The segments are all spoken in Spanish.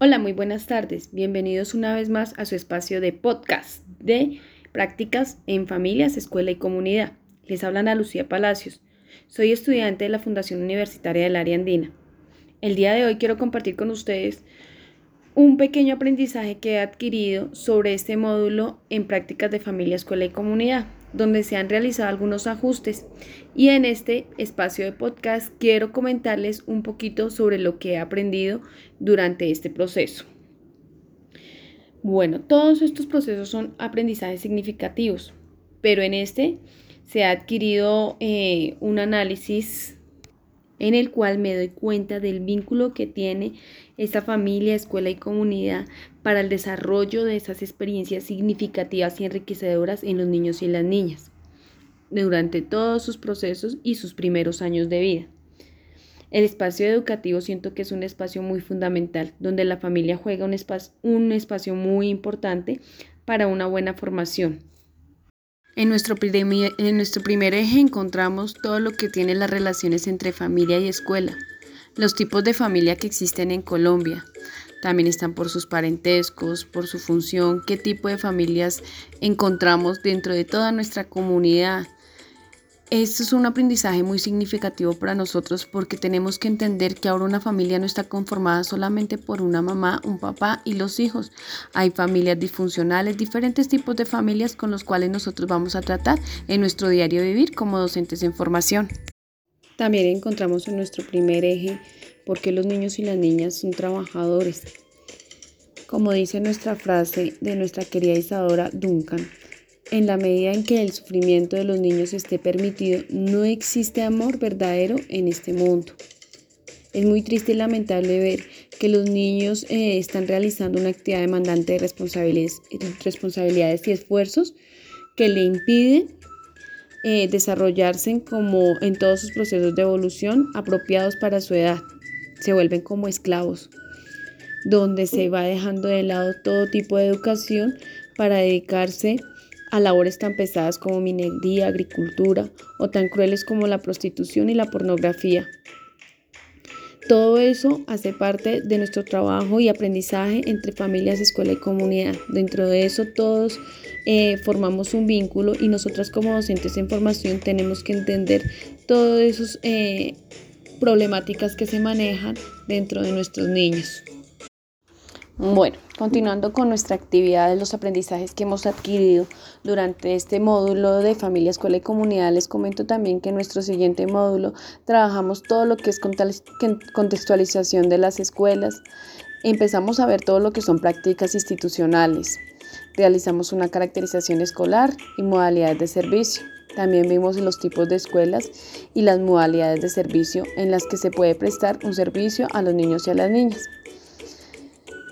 Hola, muy buenas tardes. Bienvenidos una vez más a su espacio de podcast de prácticas en familias, escuela y comunidad. Les hablan a Lucía Palacios. Soy estudiante de la Fundación Universitaria del Área Andina. El día de hoy quiero compartir con ustedes un pequeño aprendizaje que he adquirido sobre este módulo en prácticas de familia, escuela y comunidad donde se han realizado algunos ajustes y en este espacio de podcast quiero comentarles un poquito sobre lo que he aprendido durante este proceso. Bueno, todos estos procesos son aprendizajes significativos, pero en este se ha adquirido eh, un análisis en el cual me doy cuenta del vínculo que tiene esta familia, escuela y comunidad para el desarrollo de esas experiencias significativas y enriquecedoras en los niños y las niñas durante todos sus procesos y sus primeros años de vida. El espacio educativo siento que es un espacio muy fundamental, donde la familia juega un, un espacio muy importante para una buena formación. En nuestro, primer eje encontramos todo lo que tiene las relaciones entre familia y escuela, los tipos de familia que existen en Colombia. También están por sus parentescos, por su función, qué tipo de familias encontramos dentro de toda nuestra comunidad, esto es un aprendizaje muy significativo para nosotros porque tenemos que entender que ahora una familia no está conformada solamente por una mamá, un papá y los hijos. Hay familias disfuncionales, diferentes tipos de familias con los cuales nosotros vamos a tratar en nuestro diario vivir como docentes en formación. También encontramos en nuestro primer eje por qué los niños y las niñas son trabajadores. Como dice nuestra frase de nuestra querida Isadora Duncan, en la medida en que el sufrimiento de los niños esté permitido, no existe amor verdadero en este mundo. Es muy triste y lamentable ver que los niños eh, están realizando una actividad demandante de responsabilidades, responsabilidades y esfuerzos que le impiden eh, desarrollarse como en todos sus procesos de evolución apropiados para su edad. Se vuelven como esclavos, donde se va dejando de lado todo tipo de educación para dedicarse a labores tan pesadas como minería, agricultura o tan crueles como la prostitución y la pornografía. Todo eso hace parte de nuestro trabajo y aprendizaje entre familias, escuela y comunidad. Dentro de eso todos eh, formamos un vínculo y nosotras como docentes en formación tenemos que entender todas esas eh, problemáticas que se manejan dentro de nuestros niños. Bueno, continuando con nuestra actividad los aprendizajes que hemos adquirido durante este módulo de familia, escuela y comunidad, les comento también que en nuestro siguiente módulo trabajamos todo lo que es contextualización de las escuelas. Empezamos a ver todo lo que son prácticas institucionales. Realizamos una caracterización escolar y modalidades de servicio. También vimos los tipos de escuelas y las modalidades de servicio en las que se puede prestar un servicio a los niños y a las niñas.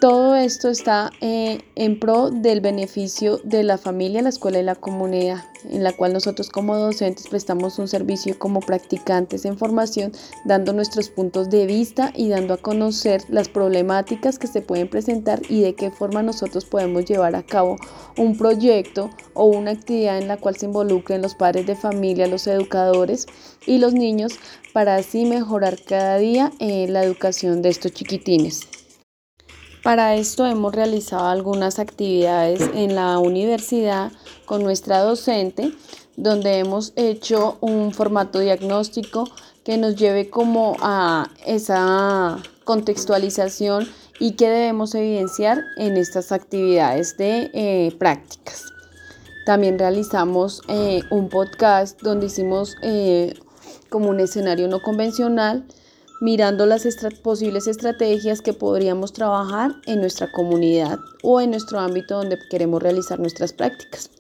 Todo esto está eh, en pro del beneficio de la familia, la escuela y la comunidad, en la cual nosotros como docentes prestamos un servicio como practicantes en formación, dando nuestros puntos de vista y dando a conocer las problemáticas que se pueden presentar y de qué forma nosotros podemos llevar a cabo un proyecto o una actividad en la cual se involucren los padres de familia, los educadores y los niños para así mejorar cada día eh, la educación de estos chiquitines. Para esto hemos realizado algunas actividades en la universidad con nuestra docente, donde hemos hecho un formato diagnóstico que nos lleve como a esa contextualización y que debemos evidenciar en estas actividades de eh, prácticas. También realizamos eh, un podcast donde hicimos eh, como un escenario no convencional mirando las posibles estrategias que podríamos trabajar en nuestra comunidad o en nuestro ámbito donde queremos realizar nuestras prácticas.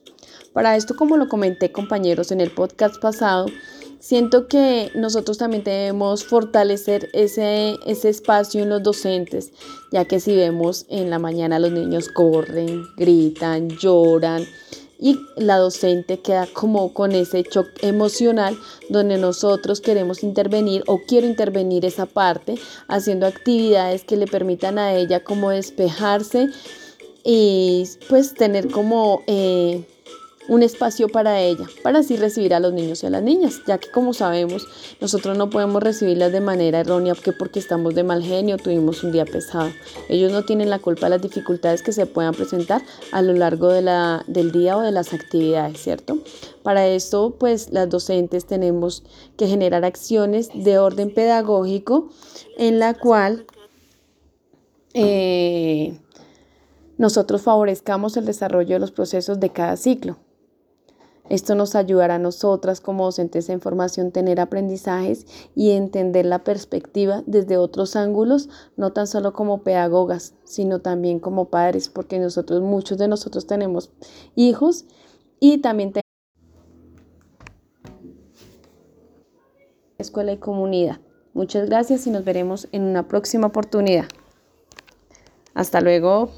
Para esto, como lo comenté compañeros en el podcast pasado, siento que nosotros también debemos fortalecer ese, ese espacio en los docentes, ya que si vemos en la mañana los niños corren, gritan, lloran, y la docente queda como con ese shock emocional donde nosotros queremos intervenir o quiero intervenir esa parte haciendo actividades que le permitan a ella como despejarse y pues tener como eh, un espacio para ella, para así recibir a los niños y a las niñas, ya que como sabemos, nosotros no podemos recibirlas de manera errónea que porque estamos de mal genio, tuvimos un día pesado. Ellos no tienen la culpa de las dificultades que se puedan presentar a lo largo de la, del día o de las actividades, ¿cierto? Para esto, pues las docentes tenemos que generar acciones de orden pedagógico en la cual eh, nosotros favorezcamos el desarrollo de los procesos de cada ciclo. Esto nos ayudará a nosotras como docentes en formación tener aprendizajes y entender la perspectiva desde otros ángulos, no tan solo como pedagogas, sino también como padres, porque nosotros, muchos de nosotros tenemos hijos y también tenemos escuela y comunidad. Muchas gracias y nos veremos en una próxima oportunidad. Hasta luego.